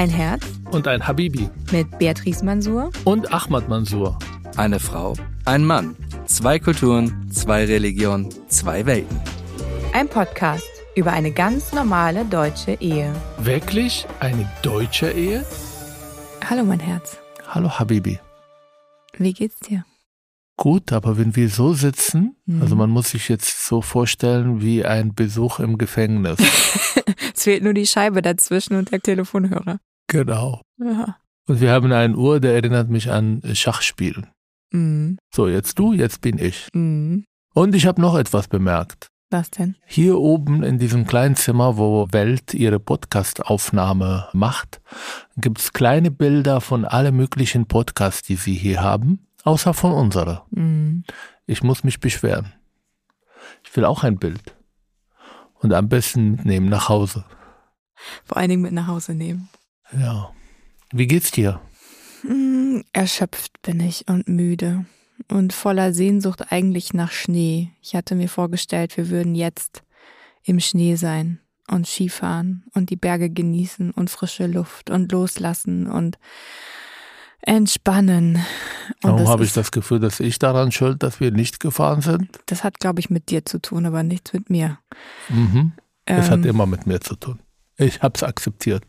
Ein Herz und ein Habibi mit Beatrice Mansour und Ahmad Mansour. Eine Frau, ein Mann, zwei Kulturen, zwei Religionen, zwei Welten. Ein Podcast über eine ganz normale deutsche Ehe. Wirklich eine deutsche Ehe? Hallo mein Herz. Hallo Habibi. Wie geht's dir? Gut, aber wenn wir so sitzen, Mhm. also man muss sich jetzt so vorstellen wie ein Besuch im Gefängnis. es fehlt nur die Scheibe dazwischen und der Telefonhörer. Genau. Ja. Und wir haben eine Uhr, der erinnert mich an Schachspielen. Mhm. So, jetzt du, jetzt bin ich. Mhm. Und ich habe noch etwas bemerkt. Was denn? Hier oben in diesem kleinen Zimmer, wo Welt ihre Podcast-Aufnahme macht, gibt's kleine Bilder von alle möglichen Podcasts, die sie hier haben, außer von unserer. Mhm. Ich muss mich beschweren. Ich will auch ein Bild. Und am besten mitnehmen nach Hause. Vor allen Dingen mit nach Hause nehmen. Ja. Wie geht's dir? Mm, Erschöpft bin ich und müde und voller Sehnsucht eigentlich nach Schnee. Ich hatte mir vorgestellt, wir würden jetzt im Schnee sein und Skifahren und die Berge genießen und frische Luft und loslassen und entspannen. Und Warum habe ich das Gefühl, dass ich daran schuld, dass wir nicht gefahren sind? Das hat, glaube ich, mit dir zu tun, aber nichts mit mir. Mhm. Es Ähm, hat immer mit mir zu tun. Ich habe es akzeptiert.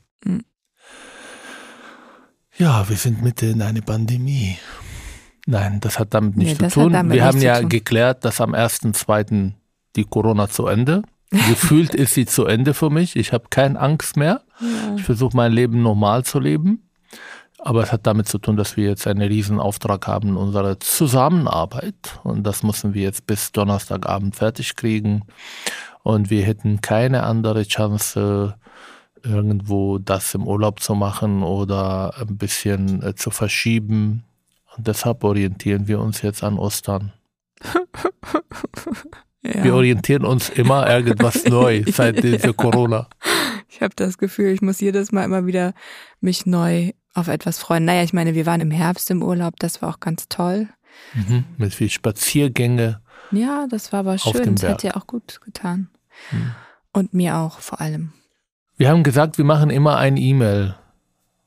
Ja, wir sind mitten in einer Pandemie. Nein, das hat damit Nee, nichts zu das hat tun. Wir haben zu ja tun. geklärt, dass am 1.2. die Corona zu Ende. Gefühlt ist sie zu Ende für mich. Ich habe keine Angst mehr. ja. Ich versuche mein Leben normal zu leben. Aber es hat damit zu tun, dass wir jetzt einen riesen Auftrag haben in unserer Zusammenarbeit. Und das müssen wir jetzt bis Donnerstagabend fertig kriegen. Und wir hätten keine andere Chance, irgendwo das im Urlaub zu machen oder ein bisschen äh, zu verschieben. Und deshalb orientieren wir uns jetzt an Ostern. Ja. Wir orientieren uns immer irgendwas neu seit dieser Corona. Ich habe das Gefühl, ich muss jedes Mal immer wieder mich neu auf etwas freuen. Naja, ich meine, wir waren im Herbst im Urlaub, das war auch ganz toll. Mhm. Mit viel Spaziergänge. Ja, das war aber schön. Das hat dir auch gut getan. Hm. Und mir auch vor allem. Wir haben gesagt, wir machen immer ein E-Mail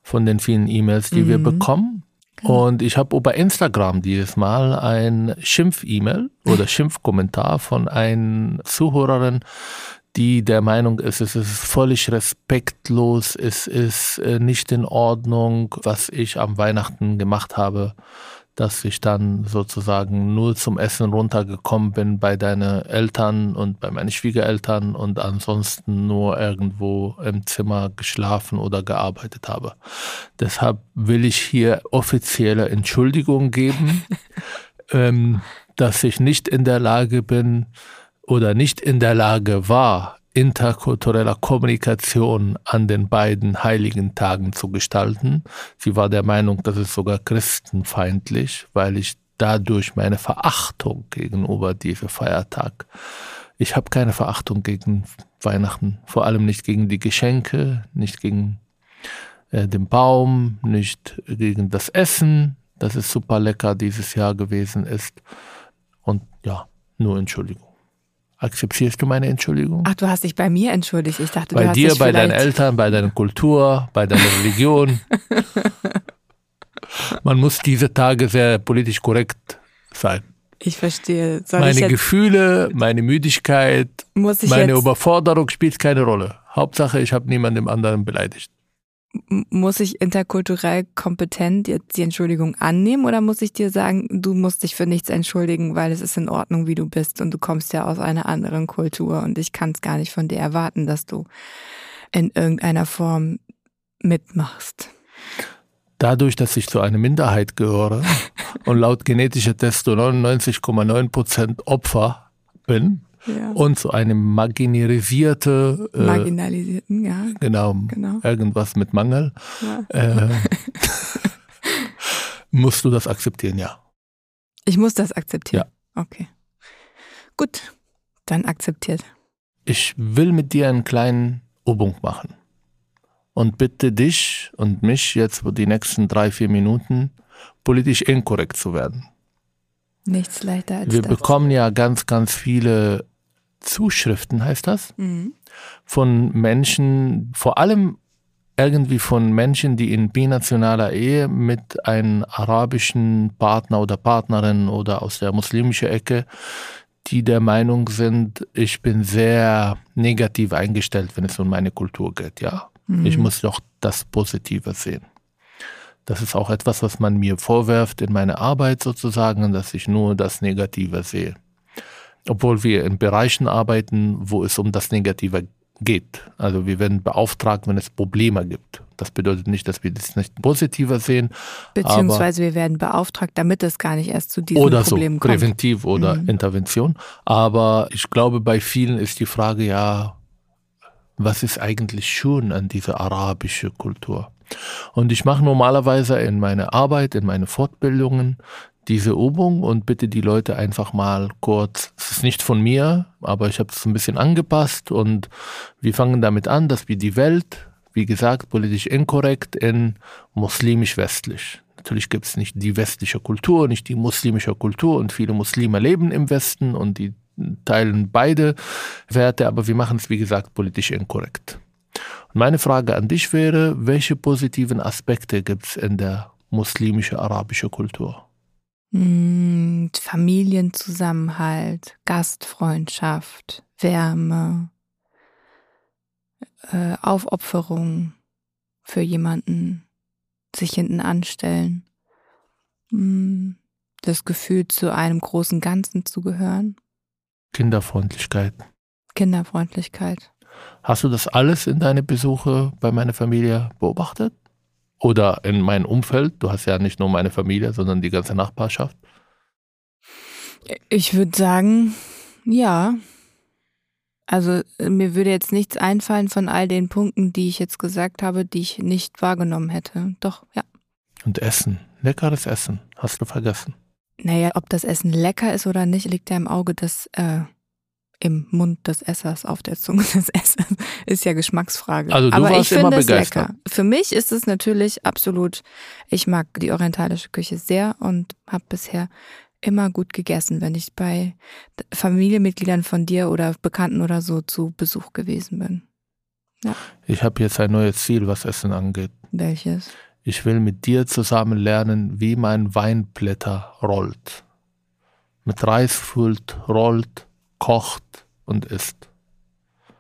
von den vielen E-Mails, die wir Mhm. bekommen. Genau. Und ich habe über Instagram dieses Mal ein Schimpf-E-Mail oder Schimpfkommentar von einer Zuhörerin, die der Meinung ist, es ist völlig respektlos, es ist äh, nicht in Ordnung, was ich am Weihnachten gemacht habe, dass ich dann sozusagen nur zum Essen runtergekommen bin bei deinen Eltern und bei meinen Schwiegereltern und ansonsten nur irgendwo im Zimmer geschlafen oder gearbeitet habe. Deshalb will ich hier offizielle Entschuldigung geben, ähm, dass ich nicht in der Lage bin oder nicht in der Lage war, interkultureller Kommunikation an den beiden heiligen Tagen zu gestalten. Sie war der Meinung, das ist sogar christenfeindlich, weil ich dadurch meine Verachtung gegenüber diesem Feiertag. Ich habe keine Verachtung gegen Weihnachten, vor allem nicht gegen die Geschenke, nicht gegen äh, den Baum, nicht gegen das Essen, das ist super lecker dieses Jahr gewesen ist. Und ja, nur Entschuldigung. Akzeptierst du meine Entschuldigung? Ach, du hast dich bei mir entschuldigt. Ich dachte, du bei hast dir, dich bei deinen Eltern, bei deiner Kultur, bei deiner Religion. Man muss diese Tage sehr politisch korrekt sein. Ich verstehe. Soll ich meine jetzt, Gefühle, meine Müdigkeit, ich meine Überforderung spielt keine Rolle. Hauptsache, ich habe niemanden anderen beleidigt. Muss ich interkulturell kompetent jetzt die Entschuldigung annehmen oder muss ich dir sagen, du musst dich für nichts entschuldigen, weil es ist in Ordnung, wie du bist und du kommst ja aus einer anderen Kultur und ich kann es gar nicht von dir erwarten, dass du in irgendeiner Form mitmachst. Dadurch, dass ich zu einer Minderheit gehöre und laut genetischer Test zu 99,9% Opfer bin Ja. und zu einem marginalisierte, äh, Marginalisierten, ja, genau, genau. irgendwas mit Mangel, Ja. äh, musst du das akzeptieren, ja. Ich muss das akzeptieren. Okay. Gut, dann akzeptiert. Ich will mit dir einen kleinen Übung machen und bitte dich und mich jetzt für die nächsten drei, vier Minuten politisch inkorrekt zu werden. Nichts leichter als Wir das. bekommen ja ganz, ganz viele Zuschriften, heißt das, Mhm. von Menschen, vor allem irgendwie von Menschen, die in binationaler Ehe mit einem arabischen Partner oder Partnerin oder aus der muslimischen Ecke, die der Meinung sind, ich bin sehr negativ eingestellt, wenn es um meine Kultur geht, ja. Mhm. Ich muss doch das Positive sehen. Das ist auch etwas, was man mir vorwerft in meiner Arbeit sozusagen, dass ich nur das Negative sehe. Obwohl wir in Bereichen arbeiten, wo es um das Negative geht. Also wir werden beauftragt, wenn es Probleme gibt. Das bedeutet nicht, dass wir das nicht positiver sehen. Beziehungsweise wir werden beauftragt, damit es gar nicht erst zu diesen oder Problemen so, kommt. Präventiv oder mhm. Intervention. Aber ich glaube, bei vielen ist die Frage ja, was ist eigentlich schön an dieser arabischen Kultur? Und ich mache normalerweise in meiner Arbeit, in meine Fortbildungen diese Übung und bitte die Leute einfach mal kurz, es ist nicht von mir, aber ich habe es ein bisschen angepasst und wir fangen damit an, dass wir die Welt, wie gesagt, politisch inkorrekt in muslimisch-westlich. Natürlich gibt es nicht die westliche Kultur, nicht die muslimische Kultur und viele Muslime leben im Westen und die teilen beide Werte, aber wir machen es, wie gesagt, politisch inkorrekt. Und meine Frage an dich wäre, welche positiven Aspekte gibt es in der muslimische-arabische Kultur? Hm, Familienzusammenhalt, Gastfreundschaft, Wärme, äh, Aufopferung für jemanden, sich hinten anstellen, hm, das Gefühl, zu einem großen Ganzen zu gehören. Kinderfreundlichkeit. Kinderfreundlichkeit. Hast du das alles in deine Besuche bei meiner Familie beobachtet? Oder in meinem Umfeld? Du hast ja nicht nur meine Familie, sondern die ganze Nachbarschaft. Ich würde sagen, ja. Also mir würde jetzt nichts einfallen von all den Punkten, die ich jetzt gesagt habe, die ich nicht wahrgenommen hätte. Doch, ja. Und Essen, leckeres Essen, hast du vergessen. Naja, ob das Essen lecker ist oder nicht, liegt ja im Auge des äh, im Mund des Essers, auf der Zunge des Essers, ist ja Geschmacksfrage. Also du Aber warst ich immer finde es begeistert. lecker. Für mich ist es natürlich absolut, ich mag die orientalische Küche sehr und habe bisher immer gut gegessen, wenn ich bei Familienmitgliedern von dir oder Bekannten oder so zu Besuch gewesen bin. Ja. Ich habe jetzt ein neues Ziel, was Essen angeht. Welches? Ich will mit dir zusammen lernen, wie man Weinblätter rollt. Mit Reis füllt, rollt, kocht und isst.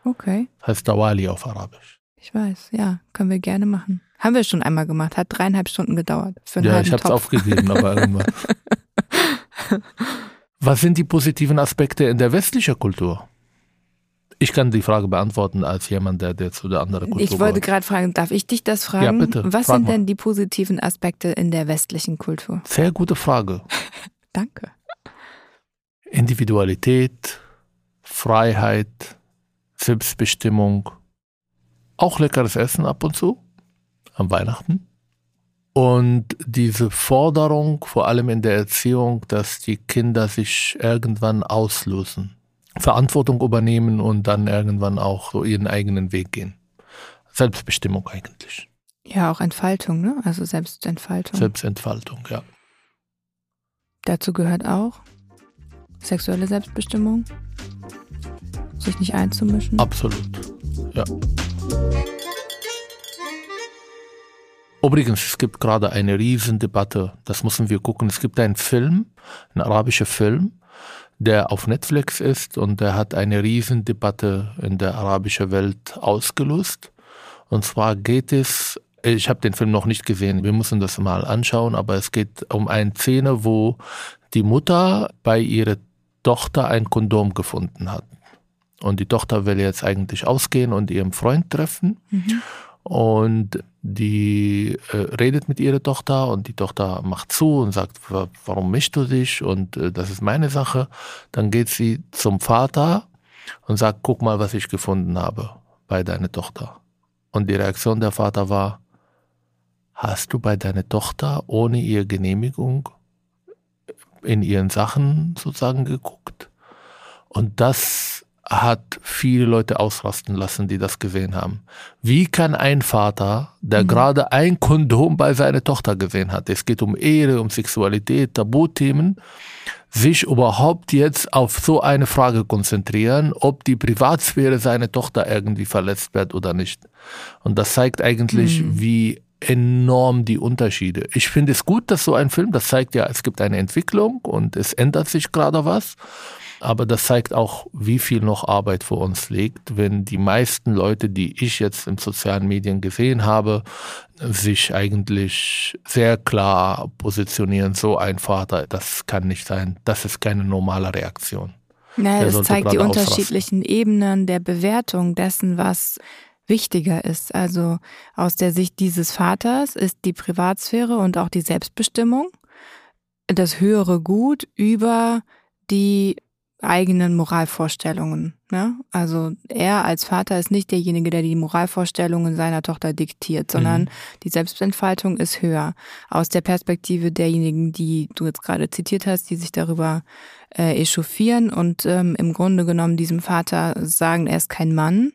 Okay. Heißt Dawali auf Arabisch. Ich weiß, ja, können wir gerne machen. Haben wir schon einmal gemacht, hat dreieinhalb Stunden gedauert. Für einen ja, ich habe es aufgegeben, aber irgendwann. Was sind die positiven Aspekte in der westlichen Kultur? Ich kann die Frage beantworten als jemand, der, der zu der anderen Kultur Ich wollte gerade fragen, darf ich dich das fragen? Ja, bitte, Was frag sind mal. denn die positiven Aspekte in der westlichen Kultur? Sehr gute Frage. Danke. Individualität, Freiheit, Selbstbestimmung, auch leckeres Essen ab und zu am Weihnachten. Und diese Forderung, vor allem in der Erziehung, dass die Kinder sich irgendwann auslösen, Verantwortung übernehmen und dann irgendwann auch so ihren eigenen Weg gehen. Selbstbestimmung eigentlich. Ja, auch Entfaltung, ne? Also Selbstentfaltung. Selbstentfaltung, ja. Dazu gehört auch sexuelle Selbstbestimmung, sich nicht einzumischen. Absolut. Ja. Übrigens, es gibt gerade eine Riesendebatte, das müssen wir gucken. Es gibt einen Film, ein arabischer Film, der auf Netflix ist und der hat eine Riesendebatte in der arabischen Welt ausgelöst. Und zwar geht es, ich habe den Film noch nicht gesehen, wir müssen das mal anschauen, aber es geht um eine Szene, wo die Mutter bei ihrer Tochter ein Kondom gefunden hat. Und die Tochter will jetzt eigentlich ausgehen und ihren Freund treffen. Und die äh, redet mit ihrer Tochter und die Tochter macht zu und sagt, "Wa- warum mischst du dich? Und äh, das ist meine Sache. Dann geht sie zum Vater und sagt, guck mal, was ich gefunden habe bei deiner Tochter. Und die Reaktion der Vater war, hast du bei deiner Tochter ohne ihre Genehmigung in ihren Sachen sozusagen geguckt? Und das hat viele Leute ausrasten lassen, die das gesehen haben. Wie kann ein Vater der mhm. gerade ein Kondom bei seiner Tochter gesehen hat. Es geht um Ehre, um Sexualität, Tabuthemen sich überhaupt jetzt auf so eine Frage konzentrieren, ob die Privatsphäre seiner Tochter irgendwie verletzt wird oder nicht. Und das zeigt eigentlich, mhm. wie enorm die Unterschiede. Ich finde es gut, dass so ein Film, das zeigt ja, es gibt eine Entwicklung und es ändert sich gerade was. Aber das zeigt auch, wie viel noch Arbeit vor uns liegt, wenn die meisten Leute, die ich jetzt in sozialen Medien gesehen habe, sich eigentlich sehr klar positionieren. So ein Vater, das kann nicht sein. Das ist keine normale Reaktion. Naja, es zeigt die unterschiedlichen Ebenen der Bewertung dessen, was wichtiger ist. Also aus der Sicht dieses Vaters ist die Privatsphäre und auch die Selbstbestimmung das höhere Gut über die eigenen Moralvorstellungen. Ne? Also er als Vater ist nicht derjenige, der die Moralvorstellungen seiner Tochter diktiert, sondern mhm. die Selbstentfaltung ist höher. Aus der Perspektive derjenigen, die du jetzt gerade zitiert hast, die sich darüber äh, echauffieren und ähm, im Grunde genommen diesem Vater sagen, er ist kein Mann,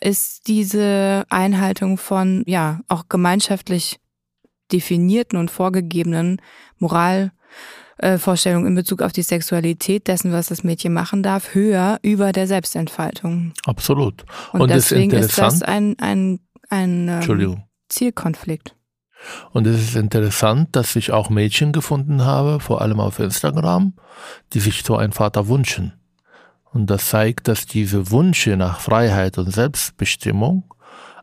ist diese Einhaltung von ja auch gemeinschaftlich definierten und vorgegebenen Moral äh, in Bezug auf die Sexualität dessen, was das Mädchen machen darf, höher über der Selbstentfaltung. Absolut. Und, Und deswegen ist, ist, das ein, ein, ein ähm, Zielkonflikt. Und es ist interessant, dass ich auch Mädchen gefunden habe, vor allem auf Instagram, die sich so einen Vater wünschen. Und das zeigt, dass diese Wünsche nach Freiheit und Selbstbestimmung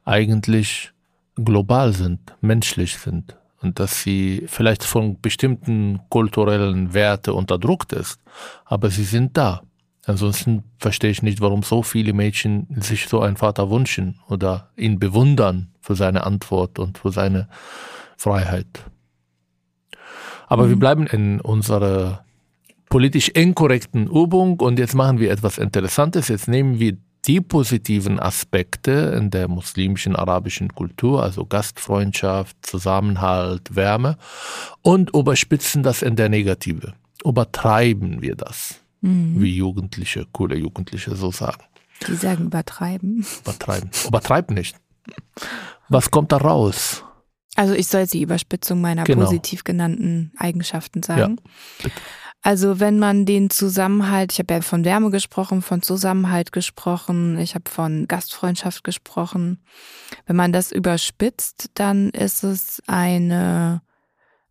eigentlich global sind, menschlich sind und dass sie vielleicht von bestimmten kulturellen Werten unterdrückt ist, aber sie sind da. Ansonsten verstehe ich nicht, warum so viele Mädchen sich so einen Vater wünschen oder ihn bewundern für seine Antwort und für seine Freiheit. Aber mhm. wir bleiben in unserer politisch inkorrekten Übung und jetzt machen wir etwas Interessantes. Jetzt nehmen wir die positiven Aspekte in der muslimischen arabischen Kultur, also Gastfreundschaft, Zusammenhalt, Wärme, und überspitzen das in der Negative. Übertreiben wir das, mhm. wie Jugendliche, coole Jugendliche so sagen. Die sagen übertreiben. Übertreiben. Übertreiben nicht. Was kommt da raus? Also ich soll die Überspitzung meiner genau. positiv genannten Eigenschaften sagen. Ja, bitte. Also wenn man den Zusammenhalt, ich habe ja von Wärme gesprochen, von Zusammenhalt gesprochen, ich habe von Gastfreundschaft gesprochen. Wenn man das überspitzt, dann ist es eine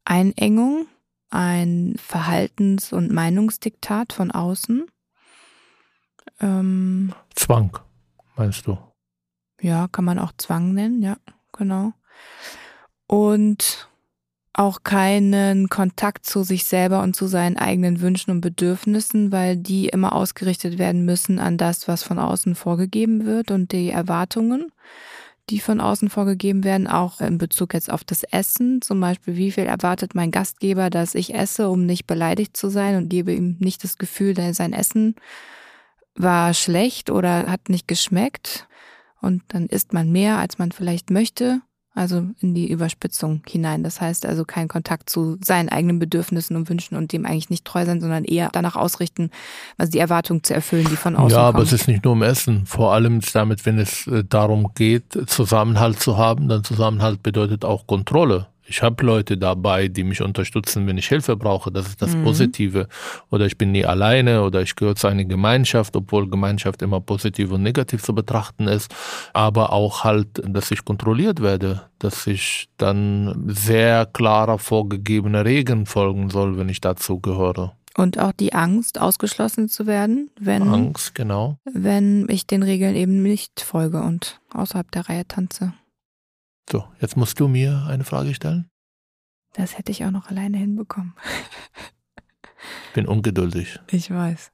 Einengung, ein Verhaltens- und Meinungsdiktat von außen. Ähm, Zwang, meinst du? Ja, kann man auch Zwang nennen, ja, genau. Und auch keinen Kontakt zu sich selber und zu seinen eigenen Wünschen und Bedürfnissen, weil die immer ausgerichtet werden müssen an das, was von außen vorgegeben wird und die Erwartungen, die von außen vorgegeben werden, auch in Bezug jetzt auf das Essen. Zum Beispiel, wie viel erwartet mein Gastgeber, dass ich esse, um nicht beleidigt zu sein und gebe ihm nicht das Gefühl, dass sein Essen war schlecht oder hat nicht geschmeckt. Und dann isst man mehr, als man vielleicht möchte also in die Überspitzung hinein. Das heißt also kein Kontakt zu seinen eigenen Bedürfnissen und Wünschen und dem eigentlich nicht treu sein, sondern eher danach ausrichten, also die Erwartung zu erfüllen, die von außen Ja, aber kommt. es ist nicht nur im Essen. Vor allem damit, wenn es äh, darum geht, Zusammenhalt zu haben, dann Zusammenhalt bedeutet auch Kontrolle. Ich habe Leute dabei, die mich unterstützen, wenn ich Hilfe brauche. Das ist das mhm. Positive. Oder ich bin nie alleine oder ich gehöre zu einer Gemeinschaft, obwohl Gemeinschaft immer positiv und negativ zu betrachten ist. Aber auch halt, dass ich kontrolliert werde, dass ich dann sehr klarer vorgegebene Regeln folgen soll, wenn ich dazu gehöre. Und auch die Angst, ausgeschlossen zu werden, wenn, Angst, genau. wenn ich den Regeln eben nicht folge und außerhalb der Reihe tanze. So, jetzt musst du mir eine Frage stellen. Das hätte ich auch noch alleine hinbekommen. Bin ungeduldig. Ich weiß.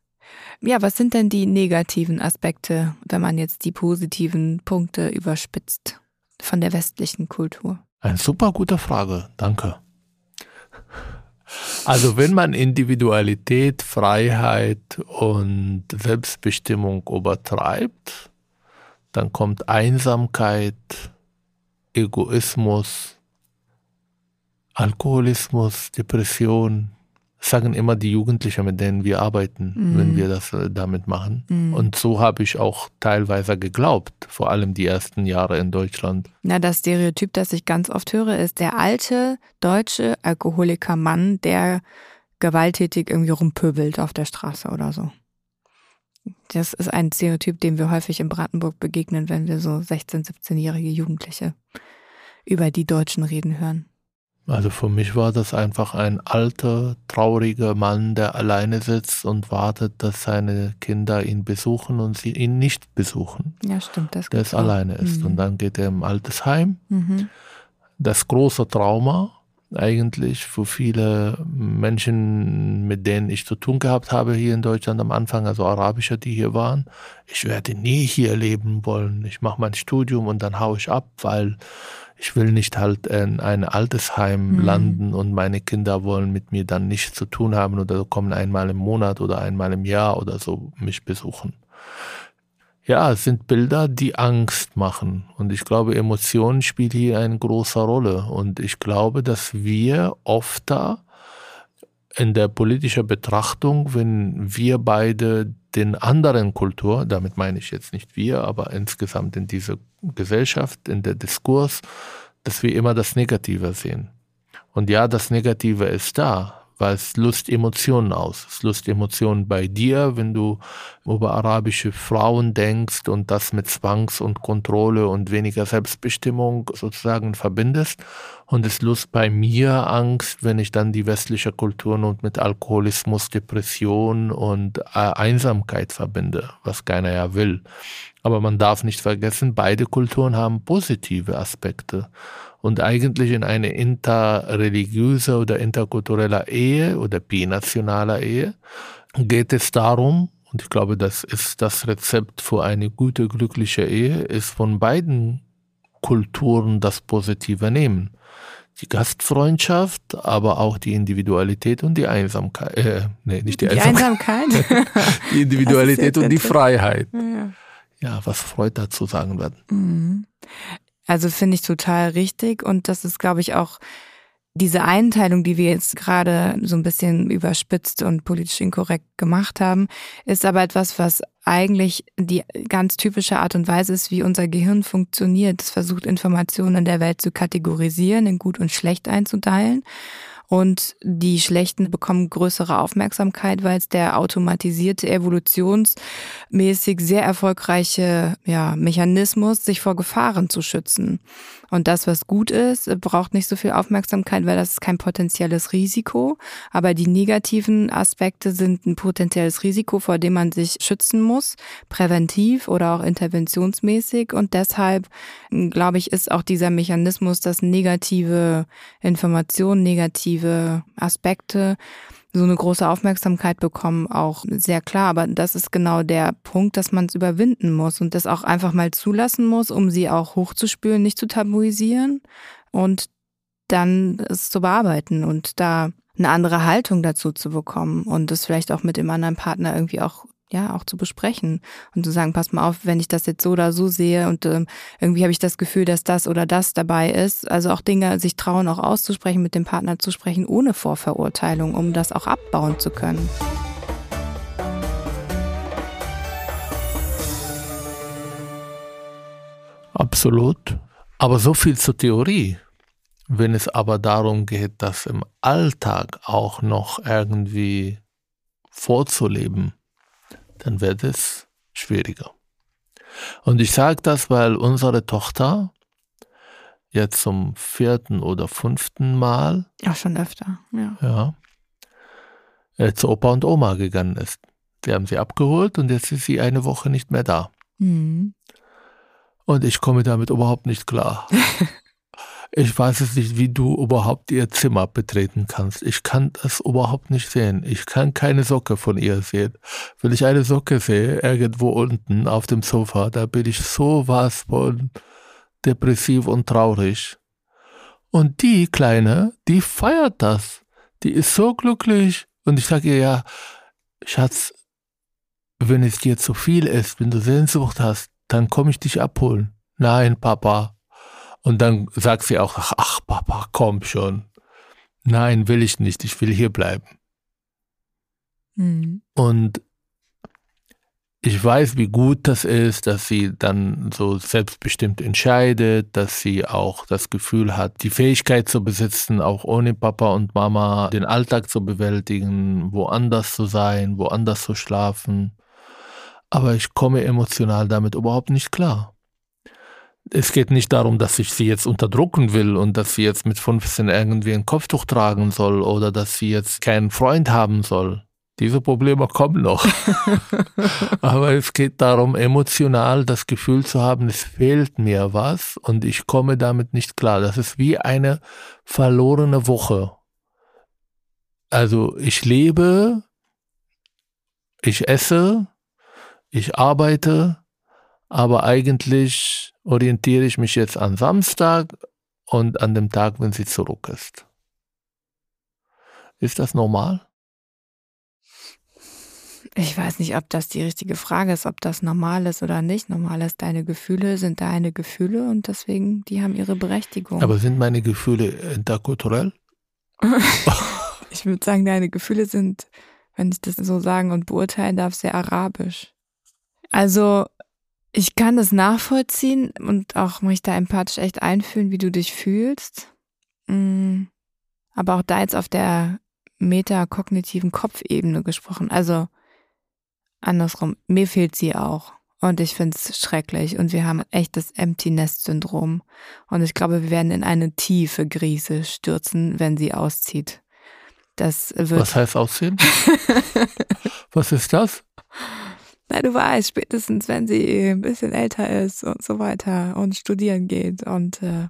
Ja, was sind denn die negativen Aspekte, wenn man jetzt die positiven Punkte überspitzt von der westlichen Kultur? Eine super gute Frage, danke. Also wenn man Individualität, Freiheit und Selbstbestimmung übertreibt, dann kommt Einsamkeit, Egoismus, Alkoholismus, Depression, sagen immer die Jugendlichen, mit denen wir arbeiten, Mhm. wenn wir das äh, damit machen. Mhm. Und so habe ich auch teilweise geglaubt, vor allem die ersten Jahre in Deutschland. Na, das Stereotyp, das ich ganz oft höre, ist der alte deutsche Alkoholiker-Mann, der gewalttätig irgendwie rumpöbelt auf der Straße oder so. Das ist ein Stereotyp, dem wir häufig in Brandenburg begegnen, wenn wir so 16-, 17-jährige Jugendliche über die Deutschen reden hören. Also für mich war das einfach ein alter, trauriger Mann, der alleine sitzt und wartet, dass seine Kinder ihn besuchen und sie ihn nicht besuchen. Ja, stimmt. Das Der es alleine ist. Mhm. Und dann geht er im Altersheim. Mhm. Das große Trauma eigentlich für viele Menschen, mit denen ich zu tun gehabt habe hier in Deutschland am Anfang, also Arabischer, die hier waren. Ich werde nie hier leben wollen. Ich mache mein Studium und dann haue ich ab, weil ich will nicht halt in ein Altersheim Mhm. landen und meine Kinder wollen mit mir dann nichts zu tun haben oder kommen einmal im Monat oder einmal im Jahr oder so mich besuchen. Ja, es sind Bilder, die Angst machen. Und ich glaube, Emotionen spielen hier eine große Rolle. Und ich glaube, dass wir oft da in der politischen Betrachtung, wenn wir beide den anderen Kultur, damit meine ich jetzt nicht wir, aber insgesamt in dieser Gesellschaft, in der Diskurs, dass wir immer das Negative sehen. Und ja, das Negative ist da, weil es löst Emotionen aus. Es löst Emotionen bei dir, wenn du über arabische Frauen denkst und das mit Zwangs- und Kontrolle und weniger Selbstbestimmung sozusagen verbindest. Und es löst bei mir Angst, wenn ich dann die westliche Kultur und mit Alkoholismus, Depression und äh, Einsamkeit verbinde, was keiner ja will. Aber man darf nicht vergessen, beide Kulturen haben positive Aspekte. Und eigentlich in eine interreligiöse oder interkulturelle Ehe oder binationaler Ehe geht es darum, und ich glaube, das ist das Rezept für eine gute, glückliche Ehe, ist von beiden Kulturen das Positive nehmen. Die Gastfreundschaft, aber auch die Individualität und die Einsamkeit. Äh, nee, nicht die, Die Einsamkeit. Einsamkeit. die Individualität und die jetzt- Freiheit. ja. Ja, was Freud dazu sagen wird. Mhm. Also finde ich total richtig und das ist, glaube ich, auch diese Einteilung, die wir jetzt gerade so ein bisschen überspitzt und politisch inkorrekt gemacht haben, ist aber etwas, was eigentlich die ganz typische Art und Weise ist, wie unser Gehirn funktioniert. Es versucht Informationen in der Welt zu kategorisieren, in gut und schlecht einzuteilen. Und die Schlechten bekommen größere Aufmerksamkeit, weil es der automatisierte, evolutionsmäßig sehr erfolgreiche ja, Mechanismus, sich vor Gefahren zu schützen. Und das, was gut ist, braucht nicht so viel Aufmerksamkeit, weil das ist kein potenzielles Risiko. Aber die negativen Aspekte sind ein potenzielles Risiko, vor dem man sich schützen muss, präventiv oder auch interventionsmäßig. Und deshalb, glaube ich, ist auch dieser Mechanismus, dass negative Informationen, negative Aspekte so eine große Aufmerksamkeit bekommen, auch sehr klar. Aber das ist genau der Punkt, dass man es überwinden muss und das auch einfach mal zulassen muss, um sie auch hochzuspüren, nicht zu tabuisieren und dann es zu bearbeiten und da eine andere Haltung dazu zu bekommen und das vielleicht auch mit dem anderen Partner irgendwie auch ja auch zu besprechen und zu sagen, pass mal auf, wenn ich das jetzt so oder so sehe und ähm, irgendwie habe ich das Gefühl, dass das oder das dabei ist. Also auch Dinge sich trauen, auch auszusprechen, mit dem Partner zu sprechen, ohne Vorverurteilung, um das auch abbauen zu können. Absolut. Aber so viel zur Theorie. Wenn es aber darum geht, das im Alltag auch noch irgendwie vorzuleben, dann wird es schwieriger. Und ich sage das, weil unsere Tochter jetzt zum vierten oder fünften Mal Auch schon öfter, ja. ja, äh, zu Opa und Oma gegangen ist. Wir haben sie abgeholt und jetzt ist sie eine Woche nicht mehr da. Mhm. Und ich komme damit überhaupt nicht klar. Ich weiß es nicht, wie du überhaupt ihr Zimmer betreten kannst. Ich kann das überhaupt nicht sehen. Ich kann keine Socke von ihr sehen. Wenn ich eine Socke sehe, irgendwo unten auf dem Sofa, da bin ich so was von depressiv und traurig. Und die Kleine, die feiert das. Die ist so glücklich. Und ich sage ihr, ja, Schatz, wenn es dir zu viel ist, wenn du Sehnsucht hast, dann komme ich dich abholen. Nein, Papa. Und dann sagt sie auch, ach, Papa, komm schon. Nein, will ich nicht, ich will hier bleiben. Mhm. Und ich weiß, wie gut das ist, dass sie dann so selbstbestimmt entscheidet, dass sie auch das Gefühl hat, die Fähigkeit zu besitzen, auch ohne Papa und Mama den Alltag zu bewältigen, woanders zu sein, woanders zu schlafen. Aber ich komme emotional damit überhaupt nicht klar. Es geht nicht darum, dass ich sie jetzt unterdrücken will und dass sie jetzt mit 15 irgendwie ein Kopftuch tragen soll oder dass sie jetzt keinen Freund haben soll. Diese Probleme kommen noch. Aber es geht darum, emotional das Gefühl zu haben, es fehlt mir was und ich komme damit nicht klar. Das ist wie eine verlorene Woche. Also ich lebe, ich esse, ich arbeite, aber eigentlich orientiere ich mich jetzt an Samstag und an dem Tag, wenn sie zurück ist. Ist das normal? Ich weiß nicht, ob das die richtige Frage ist, ob das normal ist oder nicht. Normal ist, deine Gefühle sind deine Gefühle und deswegen, die haben ihre Berechtigung. Aber sind meine Gefühle interkulturell? ich würde sagen, deine Gefühle sind, wenn ich das so sagen und beurteilen darf, sehr arabisch. Also, ich kann das nachvollziehen und auch mich da empathisch echt einfühlen, wie du dich fühlst. Mm. Aber auch da jetzt auf der metakognitiven Kopfebene gesprochen. Also, andersrum, mir fehlt sie auch. Und ich finde es schrecklich. Und wir haben echt das Empty Nest Syndrom. Und ich glaube, wir werden in eine tiefe Krise stürzen, wenn sie auszieht. Das wird Was heißt ausziehen? Was ist das? Na, du weißt, spätestens wenn sie ein bisschen älter ist und so weiter und studieren geht und äh,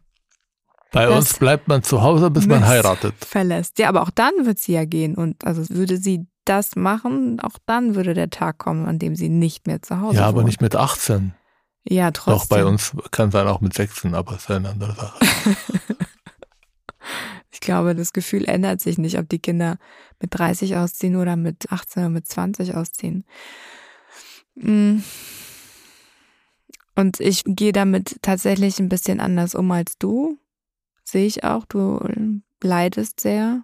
bei uns bleibt man zu Hause, bis man heiratet. Verlässt. Ja, aber auch dann wird sie ja gehen. Und also würde sie das machen, auch dann würde der Tag kommen, an dem sie nicht mehr zu Hause ist. Ja, aber wohnt. nicht mit 18. Ja, trotzdem. Doch, bei uns kann sein auch mit 16, aber es ist eine andere Sache. ich glaube, das Gefühl ändert sich nicht, ob die Kinder mit 30 ausziehen oder mit 18 oder mit 20 ausziehen. Mm. Und ich gehe damit tatsächlich ein bisschen anders um als du. Sehe ich auch, du leidest sehr.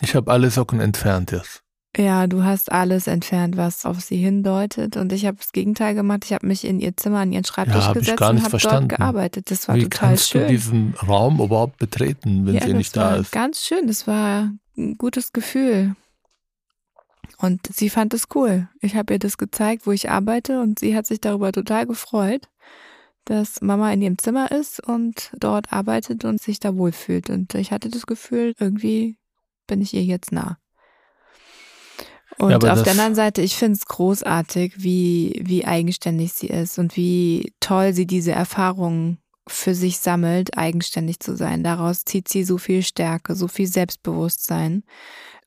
Ich habe alle Socken entfernt jetzt. Ja, du hast alles entfernt, was auf sie hindeutet. Und ich habe das Gegenteil gemacht. Ich habe mich in ihr Zimmer, an ihren Schreibtisch ja, gesetzt und habe dort gearbeitet. Das war Wie total kannst schön. du diesen Raum überhaupt betreten, wenn ja, sie nicht da ist? Ganz schön. Das war ein gutes Gefühl. Und sie fand es cool. Ich habe ihr das gezeigt, wo ich arbeite, und sie hat sich darüber total gefreut, dass Mama in ihrem Zimmer ist und dort arbeitet und sich da wohlfühlt. Und ich hatte das Gefühl, irgendwie bin ich ihr jetzt nah. Und ja, auf der anderen Seite, ich finde es großartig, wie, wie eigenständig sie ist und wie toll sie diese Erfahrungen für sich sammelt, eigenständig zu sein. Daraus zieht sie so viel Stärke, so viel Selbstbewusstsein.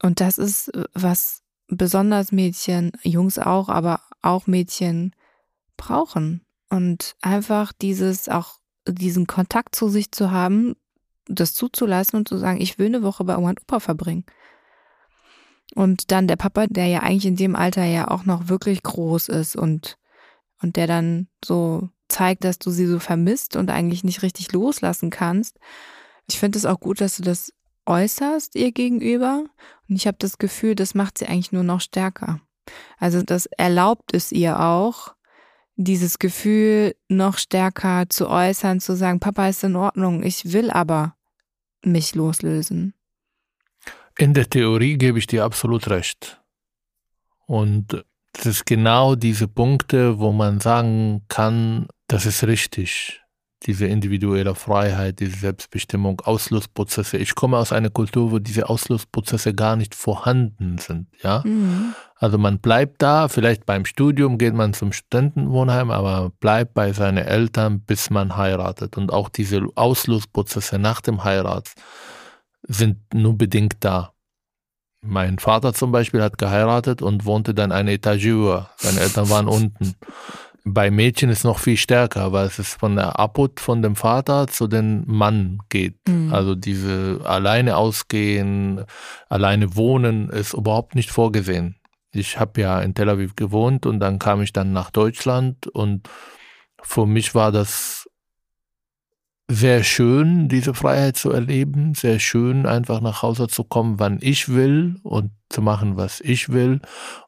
Und das ist, was besonders Mädchen, Jungs auch, aber auch Mädchen brauchen. Und einfach dieses, auch diesen Kontakt zu sich zu haben, das zuzulassen und zu sagen, ich will eine Woche bei Oma und Opa verbringen. Und dann der Papa, der ja eigentlich in dem Alter ja auch noch wirklich groß ist und, und der dann so zeigt, dass du sie so vermisst und eigentlich nicht richtig loslassen kannst. Ich finde es auch gut, dass du das äußerst ihr gegenüber. Und ich habe das Gefühl, das macht sie eigentlich nur noch stärker. Also das erlaubt es ihr auch, dieses Gefühl noch stärker zu äußern, zu sagen, Papa ist in Ordnung, ich will aber mich loslösen. In der Theorie gebe ich dir absolut recht. Und das ist genau diese Punkte, wo man sagen kann, das ist richtig. Diese individuelle Freiheit, diese Selbstbestimmung, Ausschlussprozesse. Ich komme aus einer Kultur, wo diese Ausschlussprozesse gar nicht vorhanden sind, ja. Mhm. Also man bleibt da, vielleicht beim Studium geht man zum Studentenwohnheim, aber bleibt bei seinen Eltern, bis man heiratet. Und auch diese Ausschlussprozesse nach dem Heirat sind nur bedingt da. Mein Vater zum Beispiel hat geheiratet und wohnte dann eine Etage höher. Seine Eltern waren unten. Bei Mädchen ist noch viel stärker, weil es ist von der Abut von dem Vater zu dem Mann geht. Mhm. Also diese alleine ausgehen, alleine wohnen ist überhaupt nicht vorgesehen. Ich habe ja in Tel Aviv gewohnt und dann kam ich dann nach Deutschland und für mich war das sehr schön, diese Freiheit zu erleben, sehr schön, einfach nach Hause zu kommen, wann ich will und zu machen, was ich will.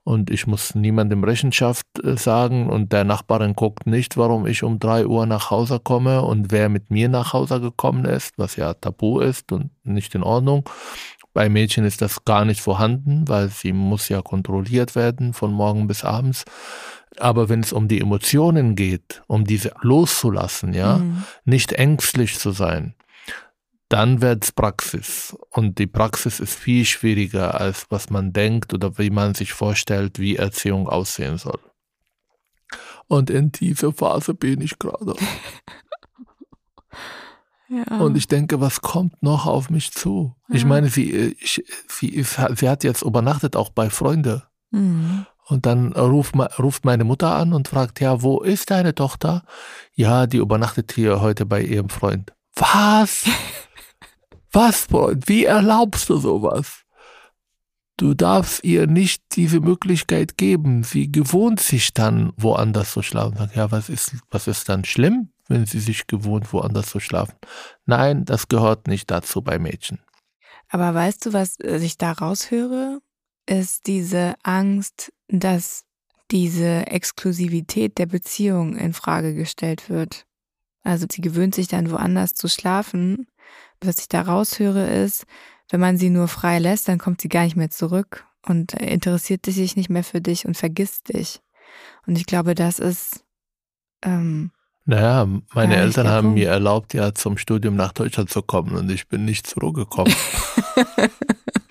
Und ich muss niemandem Rechenschaft äh, sagen und der Nachbarin guckt nicht, warum ich um drei Uhr nach Hause komme und wer mit mir nach Hause gekommen ist, was ja tabu ist und nicht in Ordnung. Bei Mädchen ist das gar nicht vorhanden, weil sie muss ja kontrolliert werden von morgen bis abends. Aber wenn es um die Emotionen geht, um diese loszulassen, ja, mhm. nicht ängstlich zu sein, dann wird es Praxis. Und die Praxis ist viel schwieriger, als was man denkt oder wie man sich vorstellt, wie Erziehung aussehen soll. Und in dieser Phase bin ich gerade. Ja. Und ich denke, was kommt noch auf mich zu? Ja. Ich meine, sie, ich, sie, ist, sie hat jetzt übernachtet auch bei Freunden. Mhm. Und dann ruft, ruft meine Mutter an und fragt, ja, wo ist deine Tochter? Ja, die übernachtet hier heute bei ihrem Freund. Was? Was, Freund? Wie erlaubst du sowas? Du darfst ihr nicht diese Möglichkeit geben. Sie gewohnt sich dann woanders zu schlafen. Sag, ja, was ist, was ist dann schlimm, wenn sie sich gewohnt woanders zu schlafen? Nein, das gehört nicht dazu bei Mädchen. Aber weißt du, was ich da raushöre? Ist diese Angst, dass diese Exklusivität der Beziehung in Frage gestellt wird. Also sie gewöhnt sich dann woanders zu schlafen. Was ich da raushöre ist, wenn man sie nur frei lässt, dann kommt sie gar nicht mehr zurück und interessiert sich nicht mehr für dich und vergisst dich. Und ich glaube, das ist. Ähm, naja, meine Eltern haben Punkt. mir erlaubt, ja zum Studium nach Deutschland zu kommen und ich bin nicht zurückgekommen.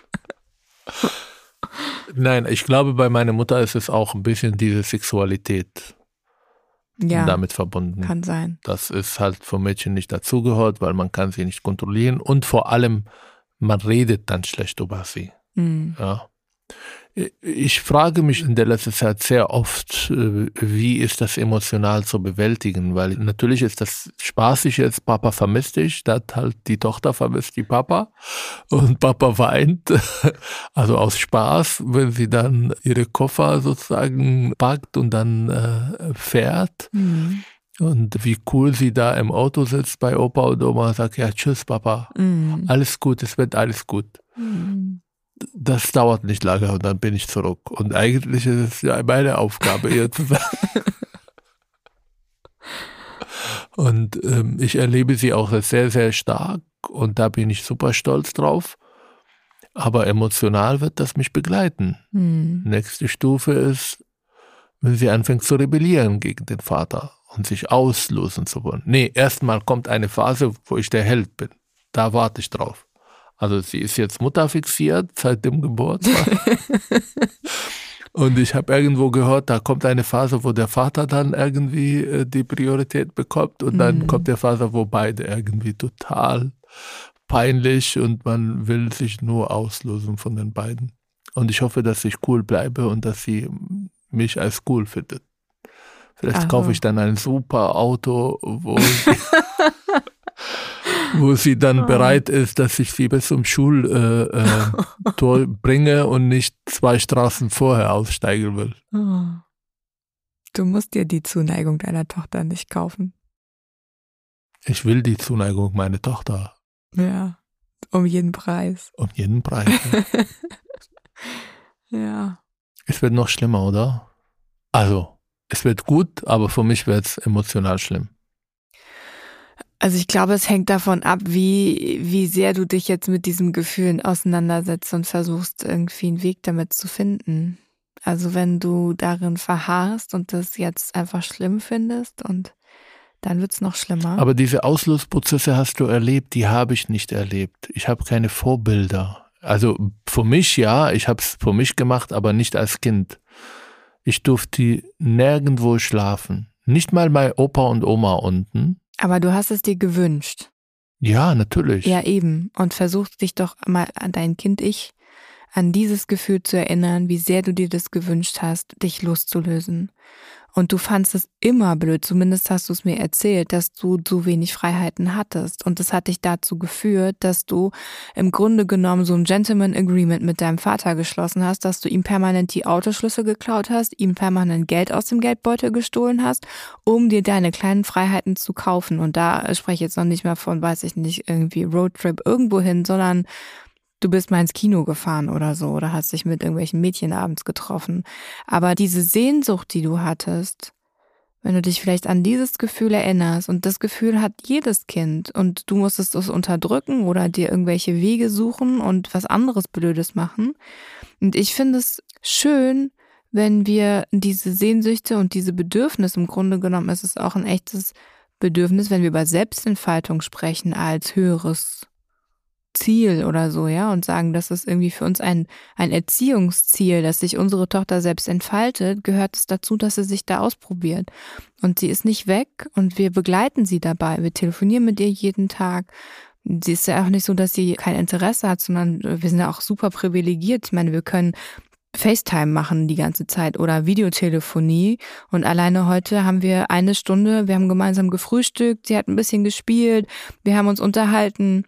Nein, ich glaube, bei meiner Mutter ist es auch ein bisschen diese Sexualität ja, damit verbunden. Kann sein. Das ist halt für Mädchen nicht dazugehört, weil man kann sie nicht kontrollieren und vor allem, man redet dann schlecht über sie. Mhm. Ja. Ich frage mich in der letzten Zeit sehr oft, äh, wie ist das emotional zu bewältigen, weil natürlich ist das spaßig jetzt, Papa vermisst dich, das halt die Tochter vermisst die Papa und Papa weint, also aus Spaß, wenn sie dann ihre Koffer sozusagen packt und dann äh, fährt. Mhm. Und wie cool sie da im Auto sitzt bei Opa und Oma sagt, ja, tschüss Papa, mhm. alles gut, es wird alles gut. Mhm das dauert nicht lange und dann bin ich zurück. Und eigentlich ist es ja meine Aufgabe, ihr zu sagen. und ähm, ich erlebe sie auch sehr, sehr stark und da bin ich super stolz drauf. Aber emotional wird das mich begleiten. Mhm. Nächste Stufe ist, wenn sie anfängt zu rebellieren gegen den Vater und sich auslösen zu wollen. Nee, erstmal kommt eine Phase, wo ich der Held bin. Da warte ich drauf. Also sie ist jetzt mutterfixiert seit dem Geburtstag. Und ich habe irgendwo gehört, da kommt eine Phase, wo der Vater dann irgendwie äh, die Priorität bekommt und dann mhm. kommt der Phase, wo beide irgendwie total peinlich und man will sich nur auslösen von den beiden. Und ich hoffe, dass ich cool bleibe und dass sie mich als cool findet. Vielleicht Aha. kaufe ich dann ein super Auto, wo wo sie dann oh. bereit ist, dass ich sie bis zum Schultor äh, äh, bringe und nicht zwei Straßen vorher aussteigen will. Oh. Du musst dir die Zuneigung deiner Tochter nicht kaufen. Ich will die Zuneigung meiner Tochter. Ja, um jeden Preis. Um jeden Preis. Ja. ja. Es wird noch schlimmer, oder? Also, es wird gut, aber für mich wird es emotional schlimm. Also ich glaube, es hängt davon ab, wie, wie sehr du dich jetzt mit diesen Gefühlen auseinandersetzt und versuchst, irgendwie einen Weg damit zu finden. Also wenn du darin verharrst und das jetzt einfach schlimm findest und dann wird's noch schlimmer. Aber diese Auslösprozesse hast du erlebt, die habe ich nicht erlebt. Ich habe keine Vorbilder. Also für mich ja, ich habe es für mich gemacht, aber nicht als Kind. Ich durfte nirgendwo schlafen. Nicht mal bei Opa und Oma unten. Aber du hast es dir gewünscht. Ja, natürlich. Ja, eben. Und versuch dich doch mal an dein Kind-Ich, an dieses Gefühl zu erinnern, wie sehr du dir das gewünscht hast, dich loszulösen. Und du fandst es immer blöd, zumindest hast du es mir erzählt, dass du so wenig Freiheiten hattest. Und das hat dich dazu geführt, dass du im Grunde genommen so ein Gentleman Agreement mit deinem Vater geschlossen hast, dass du ihm permanent die Autoschlüssel geklaut hast, ihm permanent Geld aus dem Geldbeutel gestohlen hast, um dir deine kleinen Freiheiten zu kaufen. Und da spreche ich jetzt noch nicht mehr von, weiß ich nicht, irgendwie Roadtrip irgendwo hin, sondern du bist mal ins Kino gefahren oder so oder hast dich mit irgendwelchen Mädchen abends getroffen. Aber diese Sehnsucht, die du hattest, wenn du dich vielleicht an dieses Gefühl erinnerst und das Gefühl hat jedes Kind und du musstest es unterdrücken oder dir irgendwelche Wege suchen und was anderes Blödes machen. Und ich finde es schön, wenn wir diese Sehnsüchte und diese Bedürfnisse, im Grunde genommen ist es auch ein echtes Bedürfnis, wenn wir über Selbstentfaltung sprechen als höheres Ziel oder so, ja, und sagen, das ist irgendwie für uns ein, ein Erziehungsziel, dass sich unsere Tochter selbst entfaltet, gehört es dazu, dass sie sich da ausprobiert. Und sie ist nicht weg und wir begleiten sie dabei. Wir telefonieren mit ihr jeden Tag. Sie ist ja auch nicht so, dass sie kein Interesse hat, sondern wir sind ja auch super privilegiert. Ich meine, wir können FaceTime machen die ganze Zeit oder Videotelefonie. Und alleine heute haben wir eine Stunde, wir haben gemeinsam gefrühstückt, sie hat ein bisschen gespielt, wir haben uns unterhalten.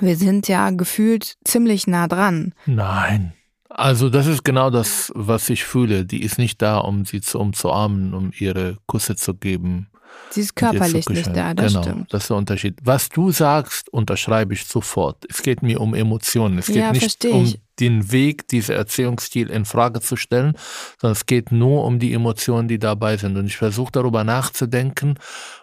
Wir sind ja gefühlt ziemlich nah dran. Nein. Also das ist genau das, was ich fühle. Die ist nicht da, um sie zu umzuarmen, um ihre Kusse zu geben. Sie ist körperlich nicht da, das genau, stimmt. Das ist der Unterschied. Was du sagst, unterschreibe ich sofort. Es geht mir um Emotionen. Es geht Ja, nicht um den Weg, diesen Erziehungsstil in Frage zu stellen, sondern es geht nur um die Emotionen, die dabei sind. Und ich versuche darüber nachzudenken,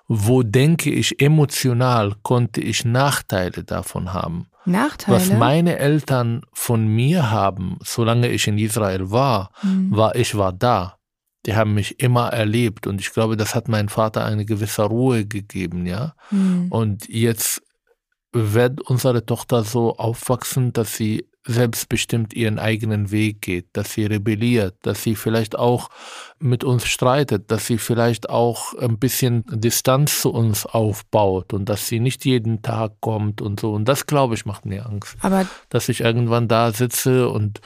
wo denke ich emotional konnte ich Nachteile davon haben. Nachteile. Was meine Eltern von mir haben, solange ich in Israel war, Hm. war ich war da. Die haben mich immer erlebt und ich glaube, das hat meinem Vater eine gewisse Ruhe gegeben, ja. Hm. Und jetzt wird unsere Tochter so aufwachsen, dass sie selbstbestimmt ihren eigenen Weg geht, dass sie rebelliert, dass sie vielleicht auch mit uns streitet, dass sie vielleicht auch ein bisschen Distanz zu uns aufbaut und dass sie nicht jeden Tag kommt und so. Und das, glaube ich, macht mir Angst Aber dass ich irgendwann da sitze und,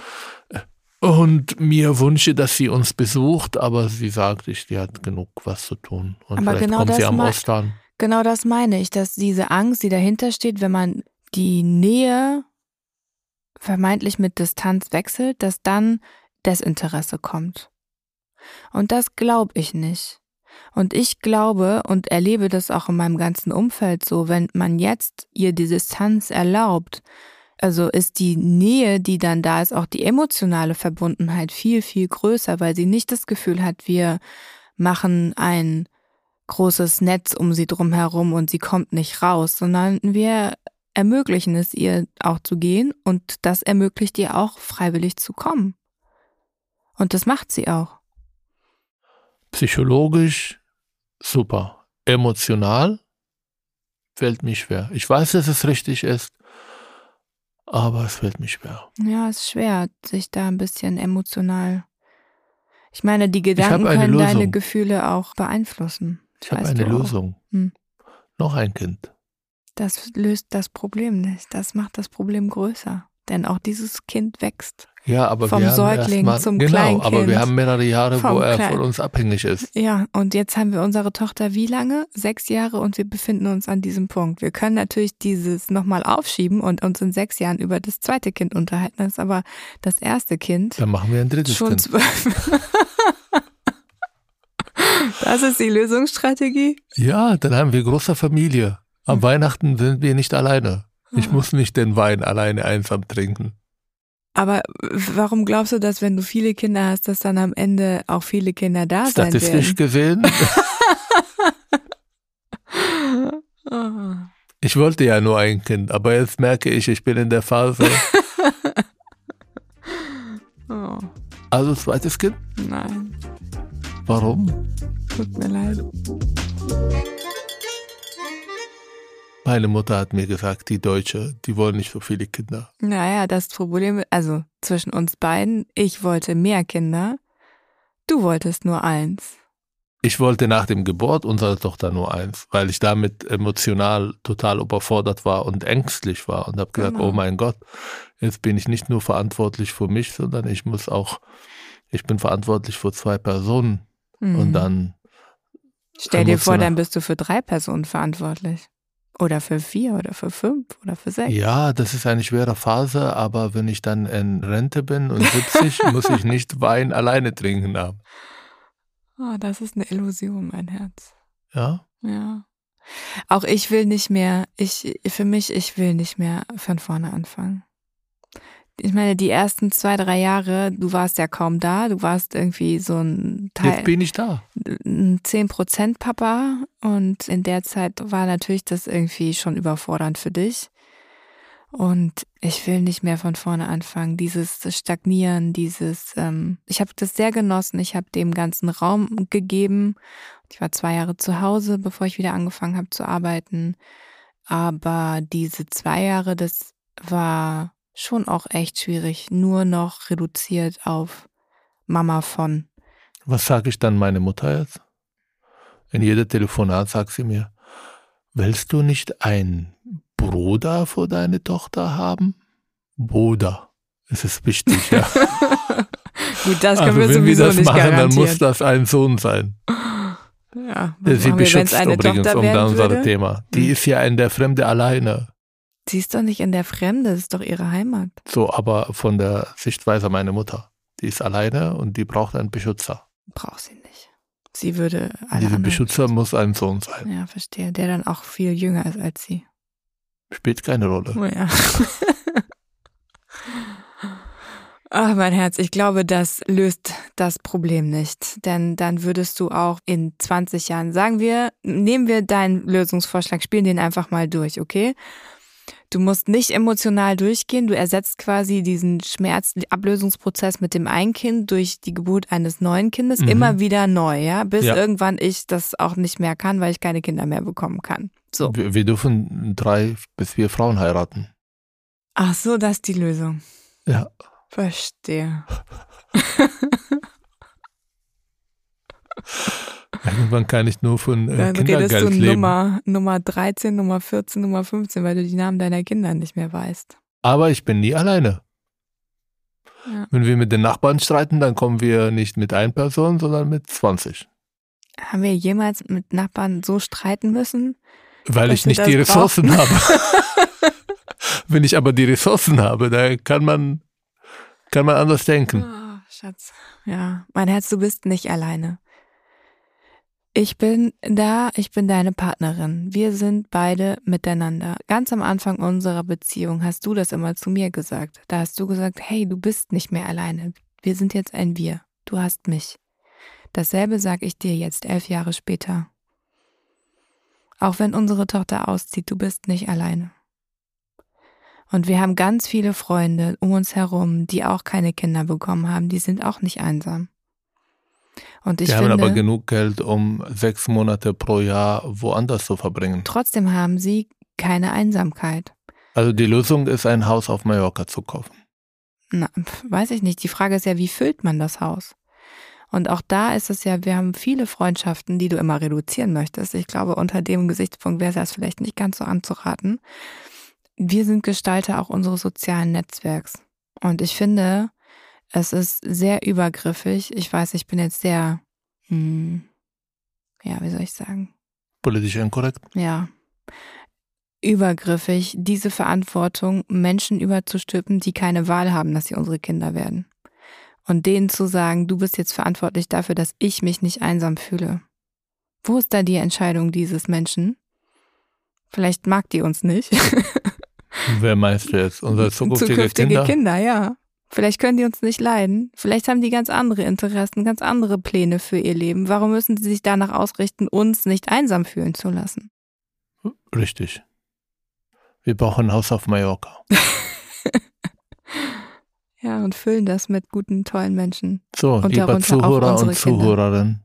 und mir wünsche, dass sie uns besucht, aber sie sagt, ich, die hat genug was zu tun. Und Aber vielleicht genau kommt sie am Ostern. genau das meine ich, dass diese Angst, die dahinter steht, wenn man die Nähe vermeintlich mit Distanz wechselt, dass dann Desinteresse kommt. Und das glaube ich nicht. Und ich glaube und erlebe das auch in meinem ganzen Umfeld so, wenn man jetzt ihr die Distanz erlaubt, also ist die Nähe, die dann da ist, auch die emotionale Verbundenheit viel, viel größer, weil sie nicht das Gefühl hat, wir machen ein großes Netz um sie drum herum und sie kommt nicht raus, sondern wir ermöglichen es ihr auch zu gehen und das ermöglicht ihr auch freiwillig zu kommen. Und das macht sie auch. Psychologisch super. Emotional fällt mir schwer. Ich weiß, dass es richtig ist, aber es fällt mir schwer. Ja, es ist schwer, sich da ein bisschen emotional. Ich meine, die Gedanken können deine Lösung. Gefühle auch beeinflussen. Ich habe eine. Lösung. Hm. Noch ein Kind. Das löst das Problem nicht. Das macht das Problem größer. Denn auch dieses Kind wächst. Ja, aber Vom wir haben Säugling mal, zum genau, Kleinkind. aber wir haben mehrere Jahre, wo er Klein- von uns abhängig ist. Ja, und jetzt haben wir unsere Tochter wie lange? Sechs Jahre und wir befinden uns an diesem Punkt. Wir können natürlich dieses nochmal aufschieben und uns in sechs Jahren über das zweite Kind unterhalten. Das ist aber das erste Kind Dann machen wir ein drittes schon Kind. zwölf. das ist die Lösungsstrategie. Ja, dann haben wir große Familie. Am Weihnachten sind wir nicht alleine. Ich Ah. muss nicht den Wein alleine einsam trinken. Aber warum glaubst du, dass wenn du viele Kinder hast, dass dann am Ende auch viele Kinder da sein Statistisch gesehen, werden? Ich wollte ja nur ein Kind, aber jetzt merke ich, ich bin in der Phase, Oh, also zweites Kind. nein, Warum? tut mir leid. Meine Mutter hat mir gesagt, die Deutsche, die wollen nicht so viele Kinder. Naja, das Problem, also zwischen uns beiden, ich wollte mehr Kinder, du wolltest nur eins. Ich wollte nach dem Geburt unserer Tochter nur eins, weil ich damit emotional total überfordert war und ängstlich war und habe gesagt, Genau. oh mein Gott, jetzt bin ich nicht nur verantwortlich für mich, sondern ich muss auch, ich bin verantwortlich für zwei Personen. Mhm. Und dann Stell dir vor, dann bist du für drei Personen verantwortlich. Oder für vier oder für fünf oder für sechs. Ja, das ist eine schwere Phase, aber wenn ich dann in Rente bin und 70, muss ich nicht Wein alleine trinken haben. Oh, das ist eine Illusion, mein Herz. Ja? Ja. Auch ich will nicht mehr, ich, für mich, ich will nicht mehr von vorne anfangen. Ich meine, die ersten zwei, drei Jahre, du warst ja kaum da, du warst irgendwie so ein Jetzt Teil, bin ich da. ein 10% Papa und in der Zeit war natürlich das irgendwie schon überfordernd für dich. Und ich will nicht mehr von vorne anfangen. Dieses Stagnieren, dieses, ähm, ich habe das sehr genossen. Ich habe dem ganzen Raum gegeben. Ich war zwei Jahre zu Hause, bevor ich wieder angefangen habe zu arbeiten. Aber diese zwei Jahre, das war schon auch echt schwierig. Nur noch reduziert auf Mama von. Was sage ich dann meine Mutter jetzt? In jeder Telefonat sagt sie mir, willst du nicht einen Bruder für deine Tochter haben? Bruder. Es ist wichtig, ja. Gut, das können also wir wenn sowieso wir das nicht machen, dann garantieren. muss das ein Sohn sein. Ja, Der sie wir, beschützt eine übrigens, um werden da unser? Thema. Die Hm. ist ja in der Fremde alleine. Sie ist doch nicht in der Fremde, das ist doch ihre Heimat. So, aber von der Sichtweise meiner Mutter. Die ist alleine und die braucht einen Beschützer. Braucht sie nicht. Sie würde alle Dieser Beschützer muss ein Sohn sein. Ja, verstehe. Der dann auch viel jünger ist als sie. Spielt keine Rolle. Oh ja. Ach, mein Herz, ich glaube, das löst das Problem nicht. Denn dann würdest du auch in 20 Jahren, sagen wir, nehmen wir deinen Lösungsvorschlag, spielen den einfach mal durch, okay? Du musst nicht emotional durchgehen, du ersetzt quasi diesen Schmerzablösungsprozess mit dem einen Kind durch die Geburt eines neuen Kindes Mhm. immer wieder neu, ja? Bis Ja. irgendwann ich das auch nicht mehr kann, weil ich keine Kinder mehr bekommen kann. So. Wir, wir dürfen drei bis vier Frauen heiraten. Ach so, das ist die Lösung. Ja. Verstehe. Irgendwann kann ich nur von äh, Dann redest du Kindergeld leben. Nummer, Nummer 13, Nummer 14, Nummer 15, weil du die Namen deiner Kinder nicht mehr weißt. Aber ich bin nie alleine. Ja. Wenn wir mit den Nachbarn streiten, dann kommen wir nicht mit einer Person, sondern mit 20. Haben wir jemals mit Nachbarn so streiten müssen? Weil ich nicht die Ressourcen brauchen. habe. Wenn ich aber die Ressourcen habe, dann kann man, kann man anders denken. Oh, Schatz. Ja, mein Herz, du bist nicht alleine. Ich bin da, ich bin deine Partnerin. Wir sind beide miteinander. Ganz am Anfang unserer Beziehung hast du das immer zu mir gesagt. Da hast du gesagt, hey, du bist nicht mehr alleine. Wir sind jetzt ein Wir. Du hast mich. Dasselbe sage ich dir jetzt, elf Jahre später. Auch wenn unsere Tochter auszieht, du bist nicht alleine. Und wir haben ganz viele Freunde um uns herum, die auch keine Kinder bekommen haben, die sind auch nicht einsam. Und ich Die haben finde, aber genug Geld, um sechs Monate pro Jahr woanders zu verbringen. trotzdem haben sie keine Einsamkeit. Also die Lösung ist, ein Haus auf Mallorca zu kaufen. Na, weiß ich nicht. Die Frage ist ja, wie füllt man das Haus? Und auch da ist es ja, wir haben viele Freundschaften, die du immer reduzieren möchtest. Ich glaube, unter dem Gesichtspunkt wäre es das vielleicht nicht ganz so anzuraten. Wir sind Gestalter auch unseres sozialen Netzwerks. Und ich finde, es ist sehr übergriffig. Ich weiß, ich bin jetzt sehr, hm, ja, wie soll ich sagen? Politisch inkorrekt. ja, übergriffig, diese Verantwortung Menschen überzustülpen, die keine Wahl haben, dass sie unsere Kinder werden. Und denen zu sagen, du bist jetzt verantwortlich dafür, dass ich mich nicht einsam fühle. Wo ist da die Entscheidung dieses Menschen? Vielleicht mag die uns nicht. Wer meinst du jetzt? Unsere zukünftige, Kinder? Kinder, ja. Vielleicht können die uns nicht leiden. Vielleicht haben die ganz andere Interessen, ganz andere Pläne für ihr Leben. Warum müssen sie sich danach ausrichten, uns nicht einsam fühlen zu lassen? Richtig. Wir brauchen ein Haus auf Mallorca. Ja, und füllen das mit guten, tollen Menschen. So, Und lieber Zuhörer und. Zuhörerinnen,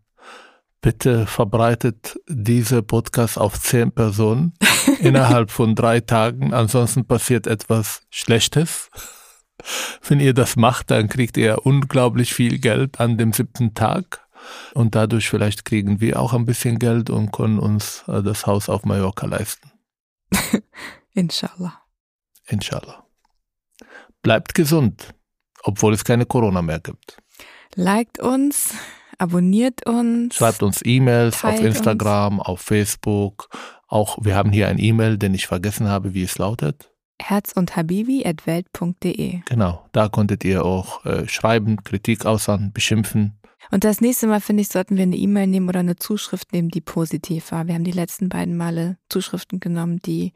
bitte verbreitet diese Podcast auf zehn Personen innerhalb von drei Tagen. Ansonsten passiert etwas Schlechtes. Wenn ihr das macht, dann kriegt ihr unglaublich viel Geld an dem siebten Tag. Und dadurch vielleicht kriegen wir auch ein bisschen Geld und können uns äh, das Haus auf Mallorca leisten. Inshallah. Inshallah. Bleibt gesund, obwohl es keine Corona mehr gibt. Liked uns, Abonniert uns. Schreibt uns E-Mails auf Instagram, auf Facebook. Auch wir haben hier ein E-Mail, den ich vergessen habe, wie es lautet. Herz und Habibi at welt.de. Genau, da konntet ihr auch äh, schreiben, Kritik äußern, beschimpfen. Und das nächste Mal, finde ich, sollten wir eine E-Mail nehmen oder eine Zuschrift nehmen, die positiv war. Wir haben die letzten beiden Male Zuschriften genommen, die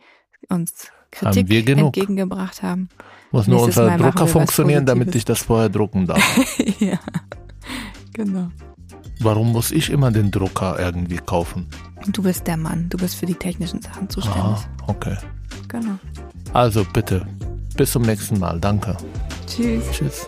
uns Haben Kritik genug. entgegengebracht haben. Muss nur Nächstes unser Mal Drucker funktionieren, damit ich das vorher drucken darf. ja, genau. Warum muss ich immer den Drucker irgendwie kaufen? Du bist der Mann. Du bist für die technischen Sachen zuständig. Ah, okay. Genau. Also bitte, bis zum nächsten Mal. Danke. Tschüss. Tschüss.